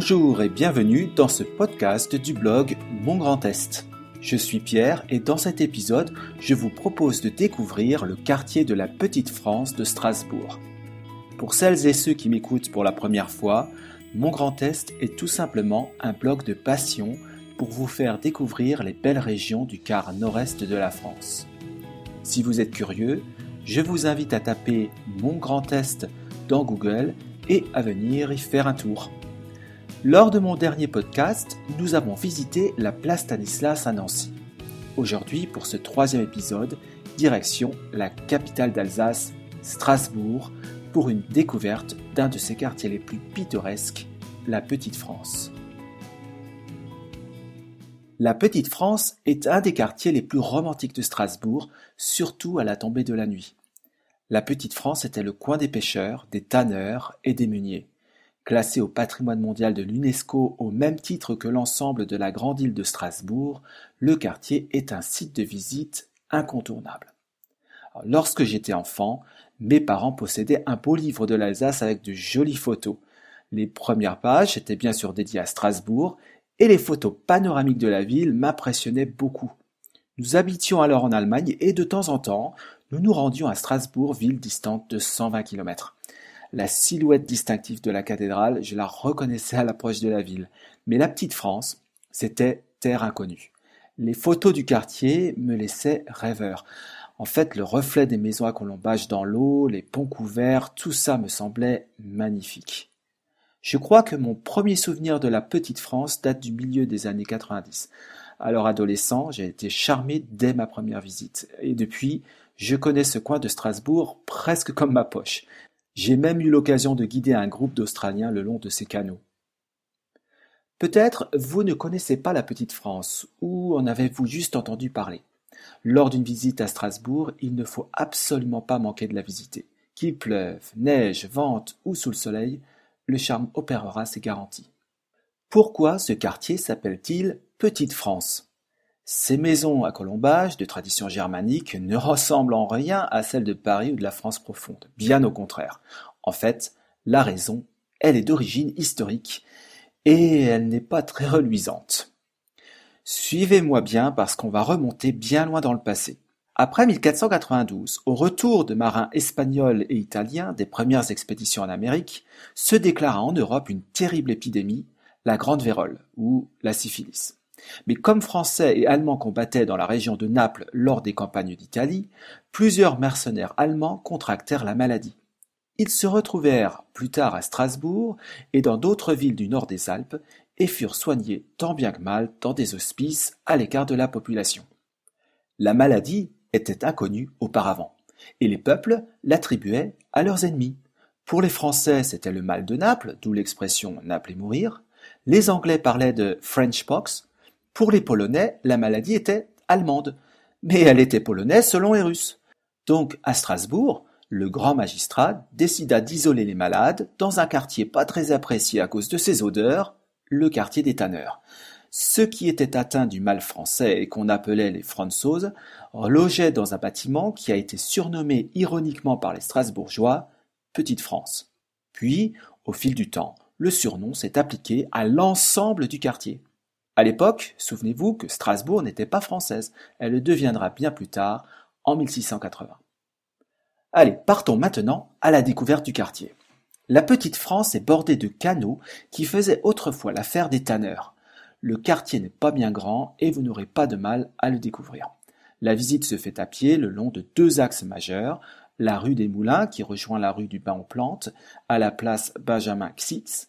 Bonjour et bienvenue dans ce podcast du blog Mon Grand Est. Je suis Pierre et dans cet épisode, je vous propose de découvrir le quartier de la Petite France de Strasbourg. Pour celles et ceux qui m'écoutent pour la première fois, Mon Grand Est est tout simplement un blog de passion pour vous faire découvrir les belles régions du quart nord-est de la France. Si vous êtes curieux, je vous invite à taper Mon Grand Est dans Google et à venir y faire un tour. Lors de mon dernier podcast, nous avons visité la place Stanislas à Nancy. Aujourd'hui, pour ce troisième épisode, direction la capitale d'Alsace, Strasbourg, pour une découverte d'un de ses quartiers les plus pittoresques, la Petite France. La Petite France est un des quartiers les plus romantiques de Strasbourg, surtout à la tombée de la nuit. La Petite France était le coin des pêcheurs, des tanneurs et des meuniers. Classé au patrimoine mondial de l'UNESCO au même titre que l'ensemble de la grande île de Strasbourg, le quartier est un site de visite incontournable. lorsque j'étais enfant, mes parents possédaient un beau livre de l'Alsace avec de jolies photos. Les premières pages étaient bien sûr dédiées à Strasbourg et les photos panoramiques de la ville m'impressionnaient beaucoup. Nous habitions alors en Allemagne et de temps en temps, nous nous rendions à Strasbourg, ville distante de 120 km. La silhouette distinctive de la cathédrale, je la reconnaissais à l'approche de la ville. Mais la petite France, c'était terre inconnue. Les photos du quartier me laissaient rêveur. En fait, le reflet des maisons à colombage dans l'eau, les ponts couverts, tout ça me semblait magnifique. Je crois que mon premier souvenir de la petite France date du milieu des années 90. Alors adolescent, j'ai été charmé dès ma première visite. Et depuis, je connais ce coin de Strasbourg presque comme ma poche. J'ai même eu l'occasion de guider un groupe d'Australiens le long de ces canaux. Peut-être vous ne connaissez pas la petite France, ou en avez-vous juste entendu parler? Lors d'une visite à Strasbourg, il ne faut absolument pas manquer de la visiter. Qu'il pleuve, neige, vente ou sous le soleil, le charme opérera ses garanties. Pourquoi ce quartier s'appelle-t-il Petite France? Ces maisons à colombage de tradition germanique ne ressemblent en rien à celles de Paris ou de la France profonde, bien au contraire. En fait, la raison, elle est d'origine historique et elle n'est pas très reluisante. Suivez-moi bien parce qu'on va remonter bien loin dans le passé. Après 1492, au retour de marins espagnols et italiens des premières expéditions en Amérique, se déclara en Europe une terrible épidémie la grande vérole, ou la syphilis. Mais comme Français et Allemands combattaient dans la région de Naples lors des campagnes d'Italie, plusieurs mercenaires allemands contractèrent la maladie. Ils se retrouvèrent plus tard à Strasbourg et dans d'autres villes du nord des Alpes et furent soignés tant bien que mal dans des hospices à l'écart de la population. La maladie était inconnue auparavant, et les peuples l'attribuaient à leurs ennemis. Pour les Français, c'était le mal de Naples, d'où l'expression Naples et mourir. Les Anglais parlaient de French pox. Pour les Polonais, la maladie était allemande, mais elle était polonaise selon les Russes. Donc, à Strasbourg, le grand magistrat décida d'isoler les malades dans un quartier pas très apprécié à cause de ses odeurs, le quartier des tanneurs. Ceux qui étaient atteints du mal français et qu'on appelait les Franzoses logeaient dans un bâtiment qui a été surnommé ironiquement par les Strasbourgeois Petite France. Puis, au fil du temps, le surnom s'est appliqué à l'ensemble du quartier. À l'époque, souvenez-vous que Strasbourg n'était pas française, elle le deviendra bien plus tard, en 1680. Allez, partons maintenant à la découverte du quartier. La petite France est bordée de canaux qui faisaient autrefois l'affaire des tanneurs. Le quartier n'est pas bien grand et vous n'aurez pas de mal à le découvrir. La visite se fait à pied le long de deux axes majeurs, la rue des Moulins qui rejoint la rue du Bain aux Plantes à la place Benjamin Xix.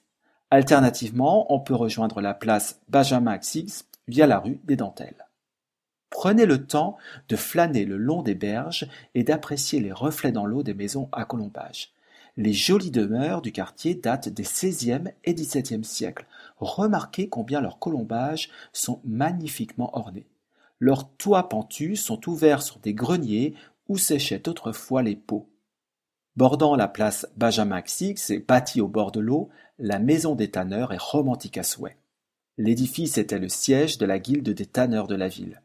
Alternativement, on peut rejoindre la place Benjamin Xix via la rue des Dentelles. Prenez le temps de flâner le long des berges et d'apprécier les reflets dans l'eau des maisons à colombage. Les jolies demeures du quartier datent des XVIe et XVIIe siècles. Remarquez combien leurs colombages sont magnifiquement ornés. Leurs toits pentus sont ouverts sur des greniers où séchaient autrefois les pots. Bordant la place Benjamin Xix et bâtie au bord de l'eau, la maison des tanneurs est romantique à souhait. L'édifice était le siège de la guilde des tanneurs de la ville.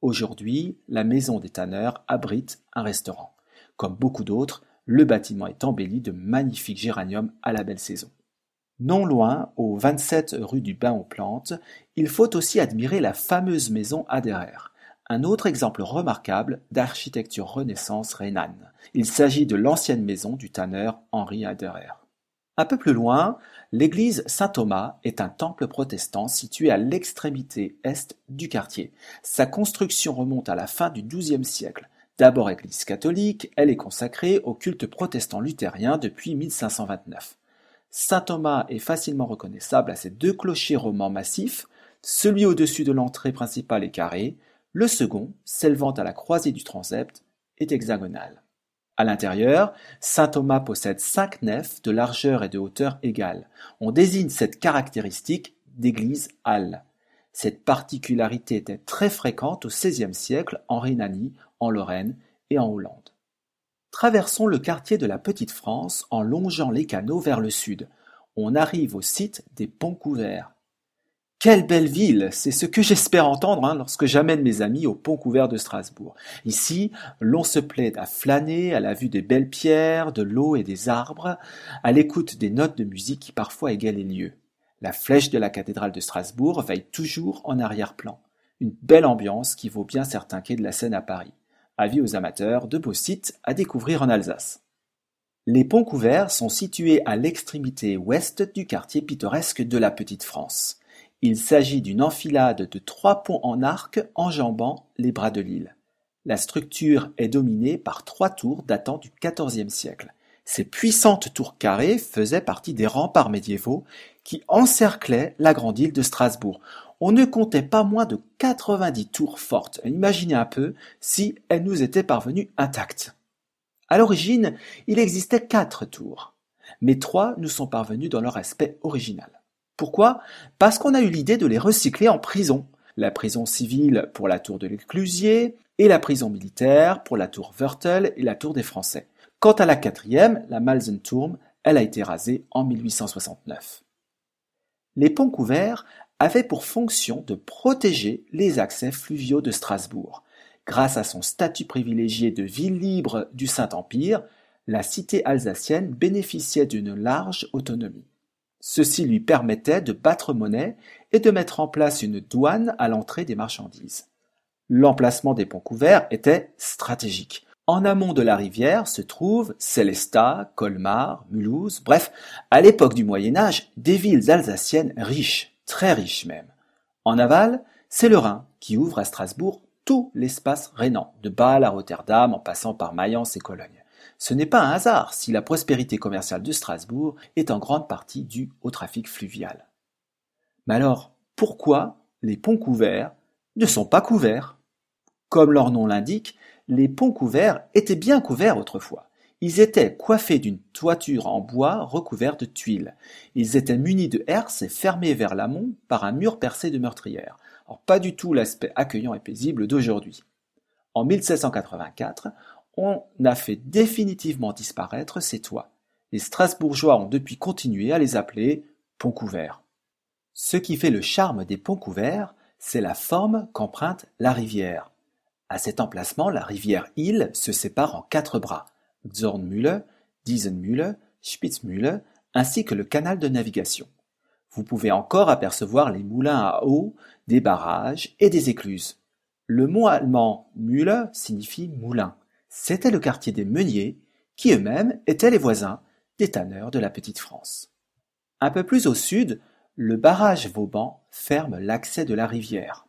Aujourd'hui, la maison des tanneurs abrite un restaurant. Comme beaucoup d'autres, le bâtiment est embelli de magnifiques géraniums à la belle saison. Non loin, au 27 rue du Bain-aux-Plantes, il faut aussi admirer la fameuse maison Aderer, un autre exemple remarquable d'architecture Renaissance rhénane. Il s'agit de l'ancienne maison du tanneur Henri Aderer. Un peu plus loin, l'église Saint-Thomas est un temple protestant situé à l'extrémité est du quartier. Sa construction remonte à la fin du XIIe siècle. D'abord église catholique, elle est consacrée au culte protestant luthérien depuis 1529. Saint-Thomas est facilement reconnaissable à ses deux clochers romans massifs, celui au-dessus de l'entrée principale est carré, le second, s'élevant à la croisée du transept, est hexagonal. À l'intérieur, saint Thomas possède cinq nefs de largeur et de hauteur égales. On désigne cette caractéristique d'église halle. Cette particularité était très fréquente au XVIe siècle en Rhénanie, en Lorraine et en Hollande. Traversons le quartier de la Petite-France en longeant les canaux vers le sud. On arrive au site des ponts couverts. Quelle belle ville C'est ce que j'espère entendre hein, lorsque j'amène mes amis au pont couvert de Strasbourg. Ici, l'on se plaît à flâner à la vue des belles pierres, de l'eau et des arbres, à l'écoute des notes de musique qui parfois égalent les lieux. La flèche de la cathédrale de Strasbourg veille toujours en arrière-plan. Une belle ambiance qui vaut bien certains quais de la Seine à Paris. Avis aux amateurs de beaux sites à découvrir en Alsace. Les ponts couverts sont situés à l'extrémité ouest du quartier pittoresque de la Petite France. Il s'agit d'une enfilade de trois ponts en arc enjambant les bras de l'île. La structure est dominée par trois tours datant du XIVe siècle. Ces puissantes tours carrées faisaient partie des remparts médiévaux qui encerclaient la grande île de Strasbourg. On ne comptait pas moins de 90 tours fortes. Imaginez un peu si elles nous étaient parvenues intactes. À l'origine, il existait quatre tours, mais trois nous sont parvenues dans leur aspect original. Pourquoi? Parce qu'on a eu l'idée de les recycler en prison. La prison civile pour la tour de l'Éclusier et la prison militaire pour la tour Wörtel et la tour des Français. Quant à la quatrième, la Malzenturm, elle a été rasée en 1869. Les ponts couverts avaient pour fonction de protéger les accès fluviaux de Strasbourg. Grâce à son statut privilégié de ville libre du Saint-Empire, la cité alsacienne bénéficiait d'une large autonomie. Ceci lui permettait de battre monnaie et de mettre en place une douane à l'entrée des marchandises. L'emplacement des ponts couverts était stratégique. En amont de la rivière se trouvent Célestat, Colmar, Mulhouse, bref, à l'époque du Moyen Âge, des villes alsaciennes riches, très riches même. En aval, c'est le Rhin qui ouvre à Strasbourg tout l'espace rhénan, de Bâle à Rotterdam en passant par Mayence et Cologne. Ce n'est pas un hasard si la prospérité commerciale de Strasbourg est en grande partie due au trafic fluvial. Mais alors, pourquoi les ponts couverts ne sont pas couverts? Comme leur nom l'indique, les ponts couverts étaient bien couverts autrefois. Ils étaient coiffés d'une toiture en bois recouverte de tuiles. Ils étaient munis de herses et fermés vers l'amont par un mur percé de meurtrières. Pas du tout l'aspect accueillant et paisible d'aujourd'hui. En 1784, on a fait définitivement disparaître ces toits. Les Strasbourgeois ont depuis continué à les appeler ponts couverts. Ce qui fait le charme des ponts couverts, c'est la forme qu'emprunte la rivière. À cet emplacement, la rivière Ill se sépare en quatre bras, Zornmühle, Diesenmühle, Spitzmühle, ainsi que le canal de navigation. Vous pouvez encore apercevoir les moulins à eau, des barrages et des écluses. Le mot allemand Mühle signifie moulin. C'était le quartier des meuniers, qui eux-mêmes étaient les voisins des tanneurs de la Petite France. Un peu plus au sud, le barrage Vauban ferme l'accès de la rivière.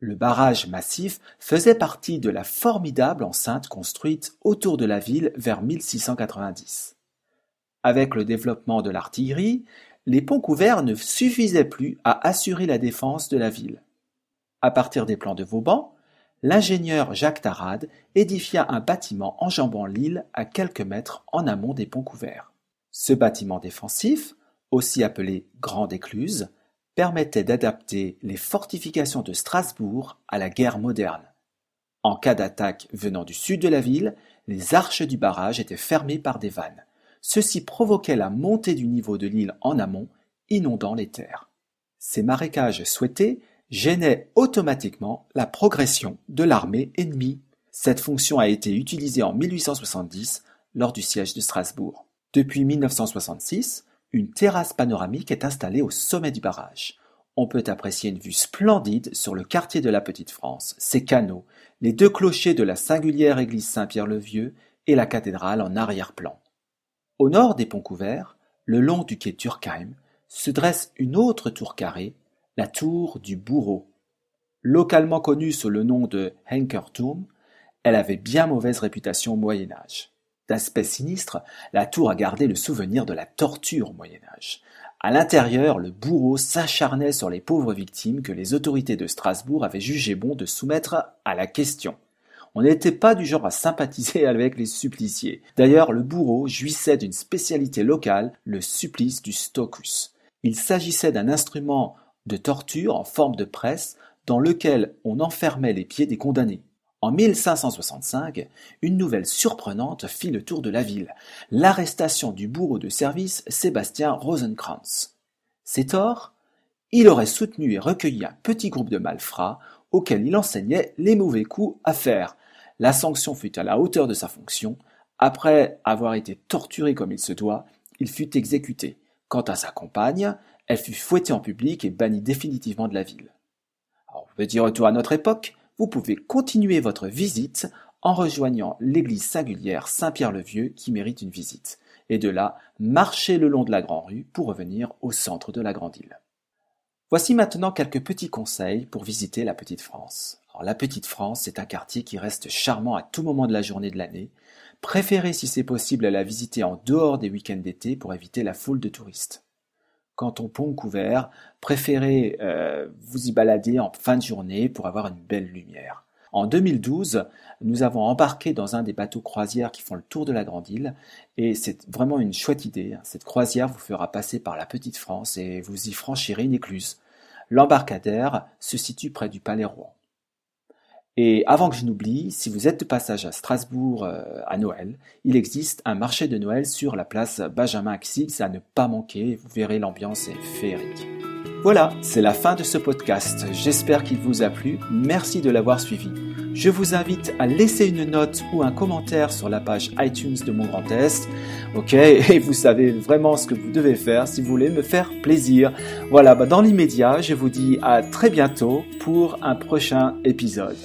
Le barrage massif faisait partie de la formidable enceinte construite autour de la ville vers 1690. Avec le développement de l'artillerie, les ponts couverts ne suffisaient plus à assurer la défense de la ville. À partir des plans de Vauban, l'ingénieur Jacques Tarade édifia un bâtiment enjambant l'île à quelques mètres en amont des ponts couverts. Ce bâtiment défensif, aussi appelé Grande Écluse, permettait d'adapter les fortifications de Strasbourg à la guerre moderne. En cas d'attaque venant du sud de la ville, les arches du barrage étaient fermées par des vannes. Ceci provoquait la montée du niveau de l'île en amont, inondant les terres. Ces marécages souhaités gênait automatiquement la progression de l'armée ennemie. Cette fonction a été utilisée en 1870 lors du siège de Strasbourg. Depuis 1966, Une terrasse panoramique est installée au sommet du barrage. On peut apprécier une vue splendide sur le quartier de la Petite France, ses canaux, les deux clochers de la singulière église Saint-Pierre-le-Vieux et la cathédrale en arrière-plan. Au nord des ponts couverts, le long du quai Turkheim, se dresse une autre tour carrée, la tour du Bourreau. Localement connue sous le nom de Henkerturm, elle avait bien mauvaise réputation au Moyen Âge. D'aspect sinistre, la tour a gardé le souvenir de la torture au Moyen Âge. À l'intérieur, le bourreau s'acharnait sur les pauvres victimes que les autorités de Strasbourg avaient jugé bon de soumettre à la question. On n'était pas du genre à sympathiser avec les suppliciés. D'ailleurs, le bourreau jouissait d'une spécialité locale, le supplice du stocus. Il s'agissait d'un instrument de torture en forme de presse dans lequel on enfermait les pieds des condamnés. En 1565, une nouvelle surprenante fit le tour de la ville, l'arrestation du bourreau de service Sébastien Rosenkrantz. C'est tort, il aurait soutenu et recueilli un petit groupe de malfrats auquel il enseignait les mauvais coups à faire. La sanction fut à la hauteur de sa fonction. Après avoir été torturé comme il se doit, il fut exécuté. Quant à sa compagne, elle fut fouettée en public et bannie définitivement de la ville. Alors, petit retour à notre époque, vous pouvez continuer votre visite en rejoignant l'église singulière Saint-Pierre-le-Vieux qui mérite une visite, et de là marcher le long de la Grande Rue pour revenir au centre de la Grande Île. Voici maintenant quelques petits conseils pour visiter la Petite France. La Petite France est un quartier qui reste charmant à tout moment de la journée de l'année. Préférez si c'est possible à la visiter en dehors des week-ends d'été pour éviter la foule de touristes. Au pont couvert, préférez euh, vous y balader en fin de journée pour avoir une belle lumière. En 2012, nous avons embarqué dans un des bateaux croisières qui font le tour de la Grande Île et c'est vraiment une chouette idée. Cette croisière vous fera passer par la Petite France et vous y franchirez une écluse. L'embarcadère se situe près du Palais Rouen. Et avant que je n'oublie, si vous êtes de passage à Strasbourg euh, à Noël, il existe un marché de Noël sur la place Benjamin Axis à ne pas manquer, vous verrez l'ambiance est féerique. Voilà, c'est la fin de ce podcast. J'espère qu'il vous a plu. Merci de l'avoir suivi. Je vous invite à laisser une note ou un commentaire sur la page iTunes de mon Grand Est. Ok, et vous savez vraiment ce que vous devez faire si vous voulez me faire plaisir. Voilà, bah dans l'immédiat, je vous dis à très bientôt pour un prochain épisode.